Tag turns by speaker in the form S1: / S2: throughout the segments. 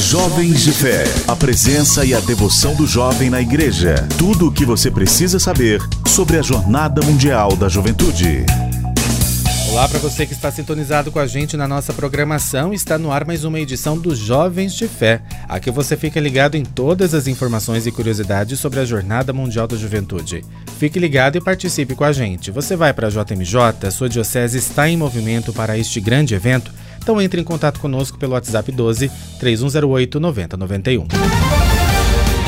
S1: Jovens de Fé. A presença e a devoção do jovem na igreja. Tudo o que você precisa saber sobre a Jornada Mundial da Juventude.
S2: Olá para você que está sintonizado com a gente na nossa programação. Está no ar mais uma edição dos Jovens de Fé. Aqui você fica ligado em todas as informações e curiosidades sobre a Jornada Mundial da Juventude. Fique ligado e participe com a gente. Você vai para a JMJ, sua diocese está em movimento para este grande evento? Então entre em contato conosco pelo WhatsApp 12 3108 9091.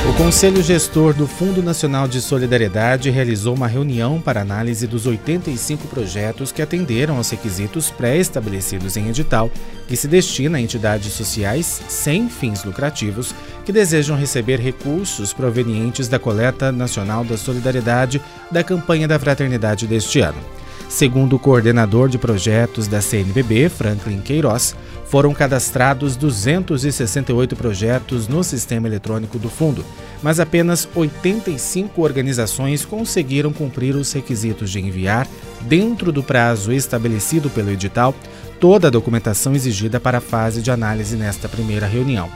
S2: O Conselho Gestor do Fundo Nacional de Solidariedade realizou uma reunião para análise dos 85 projetos que atenderam aos requisitos pré-estabelecidos em edital, que se destina a entidades sociais sem fins lucrativos que desejam receber recursos provenientes da Coleta Nacional da Solidariedade da campanha da Fraternidade deste ano. Segundo o coordenador de projetos da CNBB, Franklin Queiroz, foram cadastrados 268 projetos no sistema eletrônico do fundo, mas apenas 85 organizações conseguiram cumprir os requisitos de enviar, dentro do prazo estabelecido pelo edital, toda a documentação exigida para a fase de análise nesta primeira reunião.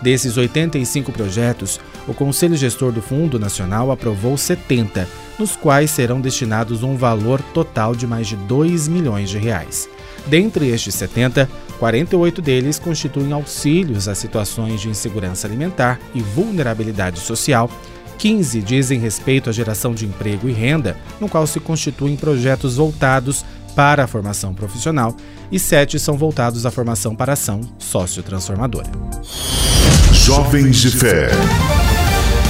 S2: Desses 85 projetos, o Conselho Gestor do Fundo Nacional aprovou 70, nos quais serão destinados um valor total de mais de 2 milhões de reais. Dentre estes 70, 48 deles constituem auxílios a situações de insegurança alimentar e vulnerabilidade social. 15 dizem respeito à geração de emprego e renda, no qual se constituem projetos voltados para a formação profissional, e sete são voltados à formação para ação sociotransformadora.
S1: Jovens de Fé.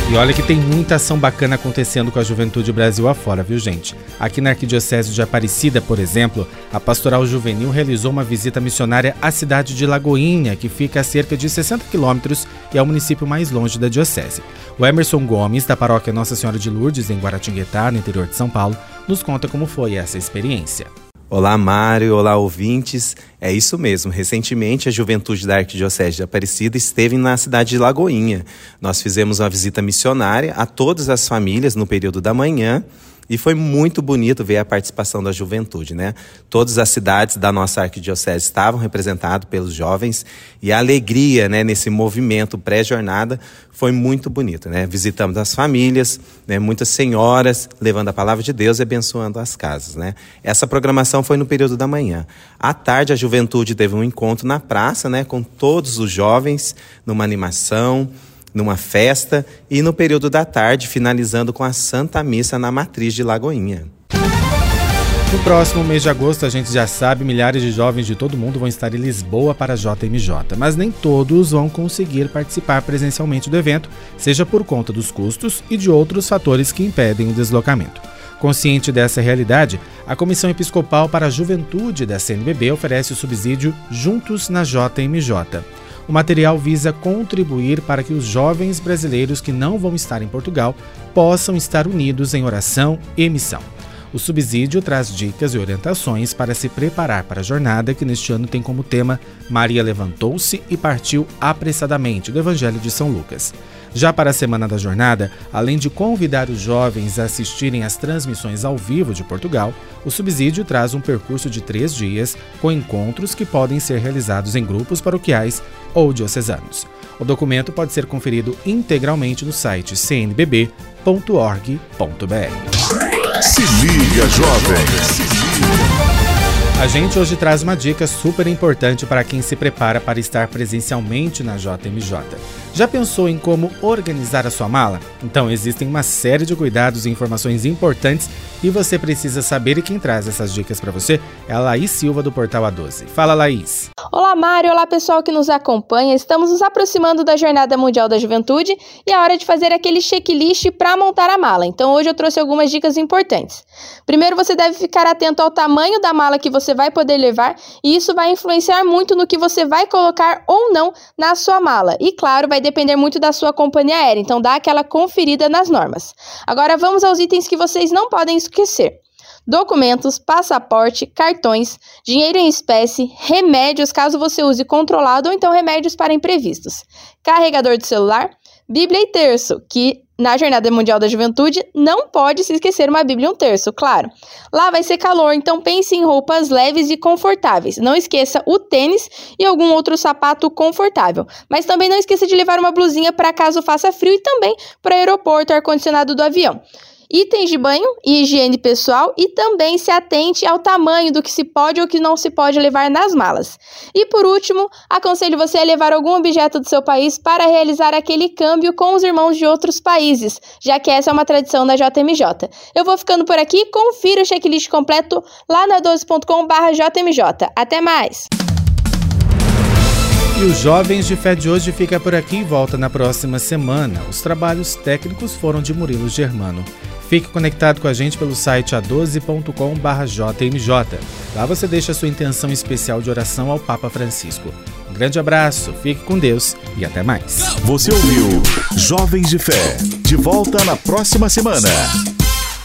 S2: E olha que tem muita ação bacana acontecendo com a juventude Brasil afora, viu gente? Aqui na Arquidiocese de Aparecida, por exemplo, a Pastoral Juvenil realizou uma visita missionária à cidade de Lagoinha, que fica a cerca de 60 quilômetros e é o município mais longe da diocese. O Emerson Gomes, da paróquia Nossa Senhora de Lourdes, em Guaratinguetá, no interior de São Paulo, nos conta como foi essa experiência.
S3: Olá, Mário. Olá, ouvintes. É isso mesmo. Recentemente, a juventude da Arquidiocese de Aparecida esteve na cidade de Lagoinha. Nós fizemos uma visita missionária a todas as famílias no período da manhã e foi muito bonito ver a participação da juventude, né? Todas as cidades da nossa arquidiocese estavam representadas pelos jovens e a alegria, né, nesse movimento pré-jornada foi muito bonito, né? Visitamos as famílias, né, muitas senhoras levando a palavra de Deus e abençoando as casas, né? Essa programação foi no período da manhã. À tarde a juventude teve um encontro na praça, né, com todos os jovens numa animação, numa festa e no período da tarde, finalizando com a Santa Missa na Matriz de Lagoinha.
S2: No próximo mês de agosto, a gente já sabe, milhares de jovens de todo mundo vão estar em Lisboa para a JMJ, mas nem todos vão conseguir participar presencialmente do evento, seja por conta dos custos e de outros fatores que impedem o deslocamento. Consciente dessa realidade, a Comissão Episcopal para a Juventude da CNBB oferece o subsídio Juntos na JMJ. O material visa contribuir para que os jovens brasileiros que não vão estar em Portugal possam estar unidos em oração e missão. O subsídio traz dicas e orientações para se preparar para a jornada que neste ano tem como tema Maria levantou-se e partiu apressadamente do Evangelho de São Lucas. Já para a semana da jornada, além de convidar os jovens a assistirem às transmissões ao vivo de Portugal, o subsídio traz um percurso de três dias com encontros que podem ser realizados em grupos paroquiais ou diocesanos. O documento pode ser conferido integralmente no site cnbb.org.br.
S1: Se liga, jovem!
S2: A gente hoje traz uma dica super importante para quem se prepara para estar presencialmente na JMJ. Já pensou em como organizar a sua mala? Então existem uma série de cuidados e informações importantes e você precisa saber e quem traz essas dicas para você é a Laís Silva do Portal A12. Fala Laís!
S4: Olá Mário, olá pessoal que nos acompanha. Estamos nos aproximando da Jornada Mundial da Juventude e é hora de fazer aquele checklist para montar a mala. Então hoje eu trouxe algumas dicas importantes. Primeiro você deve ficar atento ao tamanho da mala que você vai poder levar e isso vai influenciar muito no que você vai colocar ou não na sua mala. E claro, vai depender muito da sua companhia aérea, então dá aquela conferida nas normas. Agora vamos aos itens que vocês não podem esquecer documentos, passaporte, cartões, dinheiro em espécie, remédios caso você use controlado ou então remédios para imprevistos, carregador de celular, Bíblia e terço, que na Jornada Mundial da Juventude, não pode se esquecer uma Bíblia e um terço, claro. Lá vai ser calor, então pense em roupas leves e confortáveis. Não esqueça o tênis e algum outro sapato confortável. Mas também não esqueça de levar uma blusinha para caso faça frio e também para o aeroporto, ar-condicionado do avião itens de banho e higiene pessoal e também se atente ao tamanho do que se pode ou que não se pode levar nas malas. E por último, aconselho você a levar algum objeto do seu país para realizar aquele câmbio com os irmãos de outros países, já que essa é uma tradição da JMJ. Eu vou ficando por aqui, confira o checklist completo lá na 12.com/jmj. Até mais.
S2: E os Jovens de Fé de hoje fica por aqui e volta na próxima semana. Os trabalhos técnicos foram de Murilo Germano. Fique conectado com a gente pelo site a12.com/jmj. Lá você deixa sua intenção especial de oração ao Papa Francisco. Um grande abraço, fique com Deus e até mais.
S1: Você ouviu Jovens de Fé. De volta na próxima semana.